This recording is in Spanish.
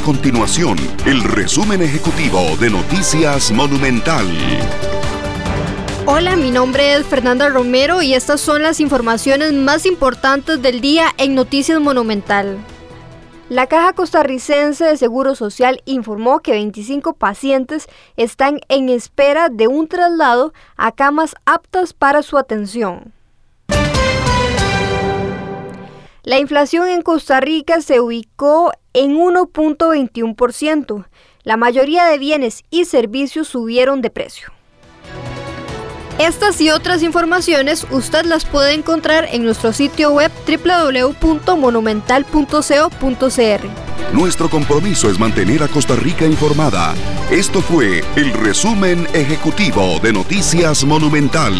continuación el resumen ejecutivo de Noticias Monumental. Hola, mi nombre es Fernanda Romero y estas son las informaciones más importantes del día en Noticias Monumental. La Caja Costarricense de Seguro Social informó que 25 pacientes están en espera de un traslado a camas aptas para su atención. La inflación en Costa Rica se ubicó en 1.21%. La mayoría de bienes y servicios subieron de precio. Estas y otras informaciones usted las puede encontrar en nuestro sitio web www.monumental.co.cr. Nuestro compromiso es mantener a Costa Rica informada. Esto fue el resumen ejecutivo de Noticias Monumental.